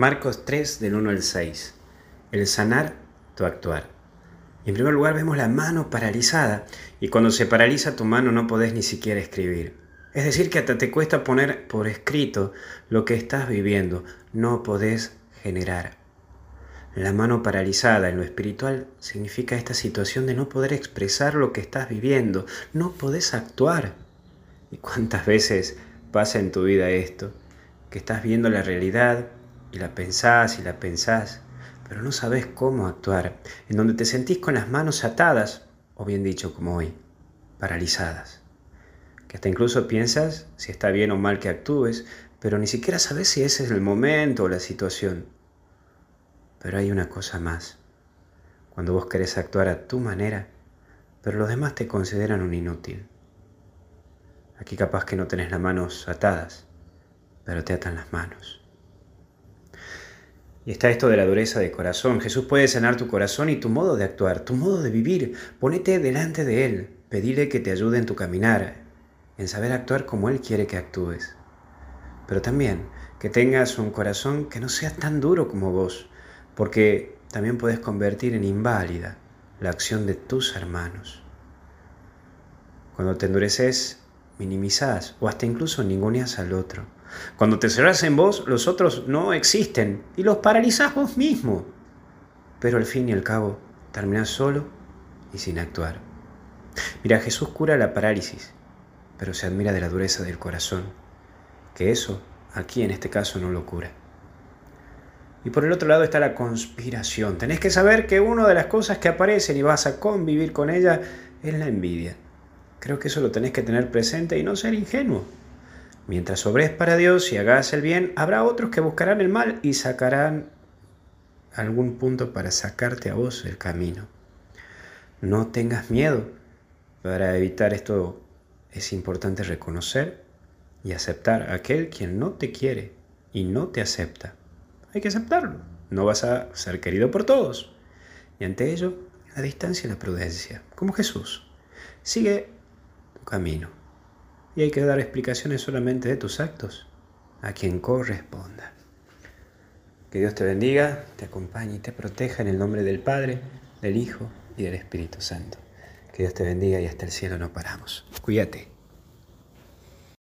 Marcos 3 del 1 al 6. El sanar tu actuar. en primer lugar vemos la mano paralizada y cuando se paraliza tu mano no podés ni siquiera escribir. Es decir, que hasta te cuesta poner por escrito lo que estás viviendo, no podés generar. La mano paralizada en lo espiritual significa esta situación de no poder expresar lo que estás viviendo, no podés actuar. ¿Y cuántas veces pasa en tu vida esto? Que estás viendo la realidad, y la pensás y la pensás, pero no sabes cómo actuar, en donde te sentís con las manos atadas, o bien dicho como hoy, paralizadas. Que hasta incluso piensas si está bien o mal que actúes, pero ni siquiera sabes si ese es el momento o la situación. Pero hay una cosa más. Cuando vos querés actuar a tu manera, pero los demás te consideran un inútil. Aquí capaz que no tenés las manos atadas, pero te atan las manos. Y está esto de la dureza de corazón. Jesús puede sanar tu corazón y tu modo de actuar, tu modo de vivir. Ponete delante de Él, pedile que te ayude en tu caminar, en saber actuar como Él quiere que actúes. Pero también que tengas un corazón que no sea tan duro como vos, porque también puedes convertir en inválida la acción de tus hermanos. Cuando te endureces, minimizás o hasta incluso ninguneas al otro. Cuando te cerras en vos, los otros no existen y los paralizás vos mismo. Pero al fin y al cabo, terminás solo y sin actuar. Mira, Jesús cura la parálisis, pero se admira de la dureza del corazón, que eso aquí en este caso no lo cura. Y por el otro lado está la conspiración. Tenés que saber que una de las cosas que aparecen y vas a convivir con ella es la envidia. Creo que eso lo tenés que tener presente y no ser ingenuo. Mientras sobres para Dios y hagas el bien, habrá otros que buscarán el mal y sacarán algún punto para sacarte a vos el camino. No tengas miedo. Para evitar esto es importante reconocer y aceptar a aquel quien no te quiere y no te acepta. Hay que aceptarlo. No vas a ser querido por todos. Y ante ello, la distancia y la prudencia, como Jesús. Sigue tu camino y hay que dar explicaciones solamente de tus actos a quien corresponda. Que Dios te bendiga, te acompañe y te proteja en el nombre del Padre, del Hijo y del Espíritu Santo. Que Dios te bendiga y hasta el cielo no paramos. Cuídate.